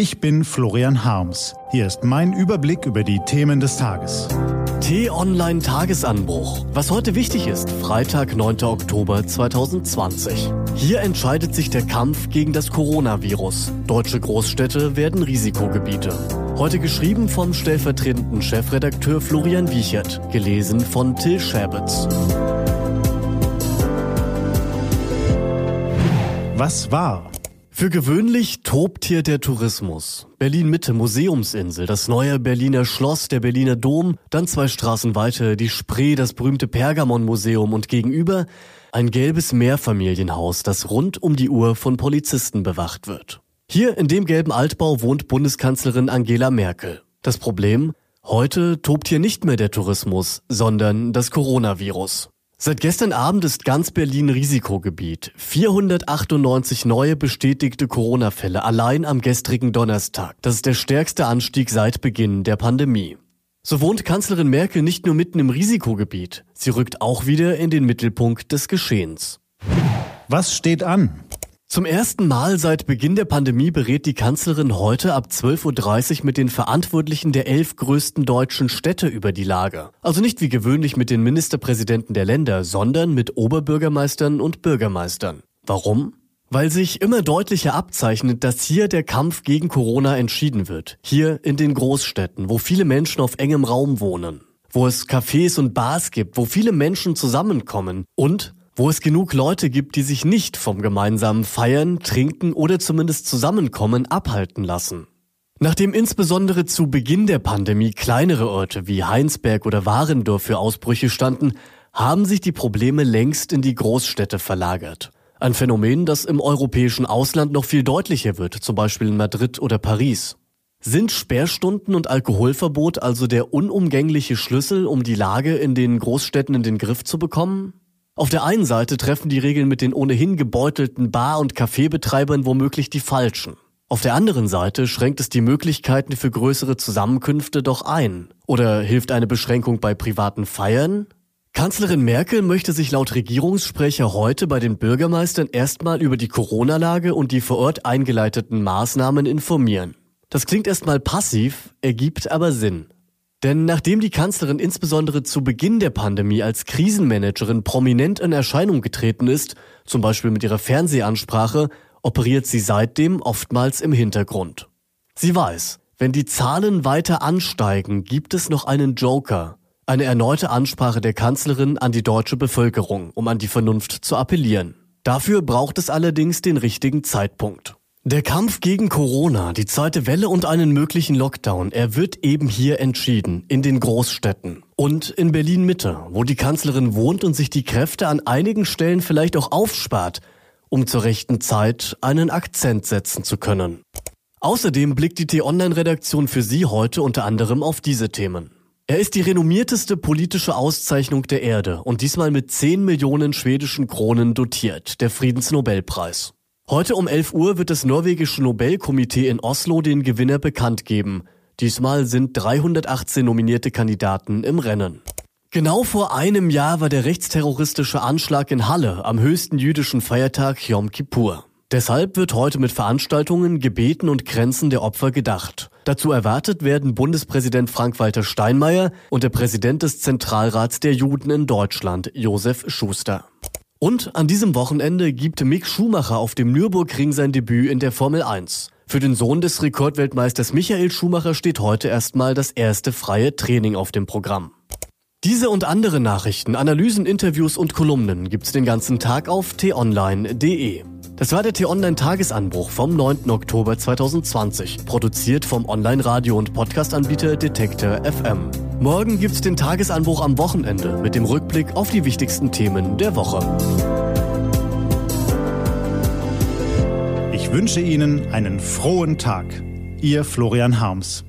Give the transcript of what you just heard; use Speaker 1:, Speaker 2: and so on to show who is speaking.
Speaker 1: Ich bin Florian Harms. Hier ist mein Überblick über die Themen des Tages.
Speaker 2: T-Online Tagesanbruch. Was heute wichtig ist, Freitag, 9. Oktober 2020. Hier entscheidet sich der Kampf gegen das Coronavirus. Deutsche Großstädte werden Risikogebiete. Heute geschrieben vom stellvertretenden Chefredakteur Florian Wiechert, gelesen von Till Schäbitz.
Speaker 1: Was war?
Speaker 2: Für gewöhnlich tobt hier der Tourismus. Berlin Mitte, Museumsinsel, das neue Berliner Schloss, der Berliner Dom, dann zwei Straßen weiter, die Spree, das berühmte Pergamon-Museum und gegenüber ein gelbes Mehrfamilienhaus, das rund um die Uhr von Polizisten bewacht wird. Hier in dem gelben Altbau wohnt Bundeskanzlerin Angela Merkel. Das Problem? Heute tobt hier nicht mehr der Tourismus, sondern das Coronavirus. Seit gestern Abend ist ganz Berlin Risikogebiet. 498 neue bestätigte Corona-Fälle allein am gestrigen Donnerstag. Das ist der stärkste Anstieg seit Beginn der Pandemie. So wohnt Kanzlerin Merkel nicht nur mitten im Risikogebiet, sie rückt auch wieder in den Mittelpunkt des Geschehens.
Speaker 1: Was steht an?
Speaker 2: Zum ersten Mal seit Beginn der Pandemie berät die Kanzlerin heute ab 12.30 Uhr mit den Verantwortlichen der elf größten deutschen Städte über die Lage. Also nicht wie gewöhnlich mit den Ministerpräsidenten der Länder, sondern mit Oberbürgermeistern und Bürgermeistern. Warum? Weil sich immer deutlicher abzeichnet, dass hier der Kampf gegen Corona entschieden wird. Hier in den Großstädten, wo viele Menschen auf engem Raum wohnen. Wo es Cafés und Bars gibt, wo viele Menschen zusammenkommen. Und wo es genug Leute gibt, die sich nicht vom gemeinsamen Feiern, Trinken oder zumindest Zusammenkommen abhalten lassen. Nachdem insbesondere zu Beginn der Pandemie kleinere Orte wie Heinsberg oder Warendorf für Ausbrüche standen, haben sich die Probleme längst in die Großstädte verlagert. Ein Phänomen, das im europäischen Ausland noch viel deutlicher wird, zum Beispiel in Madrid oder Paris. Sind Sperrstunden und Alkoholverbot also der unumgängliche Schlüssel, um die Lage in den Großstädten in den Griff zu bekommen? Auf der einen Seite treffen die Regeln mit den ohnehin gebeutelten Bar- und Kaffeebetreibern womöglich die falschen. Auf der anderen Seite schränkt es die Möglichkeiten für größere Zusammenkünfte doch ein. Oder hilft eine Beschränkung bei privaten Feiern? Kanzlerin Merkel möchte sich laut Regierungssprecher heute bei den Bürgermeistern erstmal über die Corona-Lage und die vor Ort eingeleiteten Maßnahmen informieren. Das klingt erstmal passiv, ergibt aber Sinn. Denn nachdem die Kanzlerin insbesondere zu Beginn der Pandemie als Krisenmanagerin prominent in Erscheinung getreten ist, zum Beispiel mit ihrer Fernsehansprache, operiert sie seitdem oftmals im Hintergrund. Sie weiß, wenn die Zahlen weiter ansteigen, gibt es noch einen Joker, eine erneute Ansprache der Kanzlerin an die deutsche Bevölkerung, um an die Vernunft zu appellieren. Dafür braucht es allerdings den richtigen Zeitpunkt. Der Kampf gegen Corona, die zweite Welle und einen möglichen Lockdown, er wird eben hier entschieden, in den Großstädten und in Berlin Mitte, wo die Kanzlerin wohnt und sich die Kräfte an einigen Stellen vielleicht auch aufspart, um zur rechten Zeit einen Akzent setzen zu können. Außerdem blickt die T-Online-Redaktion für Sie heute unter anderem auf diese Themen. Er ist die renommierteste politische Auszeichnung der Erde und diesmal mit 10 Millionen schwedischen Kronen dotiert, der Friedensnobelpreis. Heute um 11 Uhr wird das norwegische Nobelkomitee in Oslo den Gewinner bekannt geben. Diesmal sind 318 nominierte Kandidaten im Rennen. Genau vor einem Jahr war der rechtsterroristische Anschlag in Halle am höchsten jüdischen Feiertag Yom Kippur. Deshalb wird heute mit Veranstaltungen, Gebeten und Grenzen der Opfer gedacht. Dazu erwartet werden Bundespräsident Frank-Walter Steinmeier und der Präsident des Zentralrats der Juden in Deutschland, Josef Schuster. Und an diesem Wochenende gibt Mick Schumacher auf dem Nürburgring sein Debüt in der Formel 1. Für den Sohn des Rekordweltmeisters Michael Schumacher steht heute erstmal das erste freie Training auf dem Programm. Diese und andere Nachrichten, Analysen, Interviews und Kolumnen gibt's den ganzen Tag auf t-online.de. Das war der T-Online-Tagesanbruch vom 9. Oktober 2020, produziert vom Online-Radio- und Podcast-Anbieter Detektor FM. Morgen gibt's den Tagesanbruch am Wochenende mit dem Rückblick auf die wichtigsten Themen der Woche.
Speaker 1: Ich wünsche Ihnen einen frohen Tag. Ihr Florian Harms.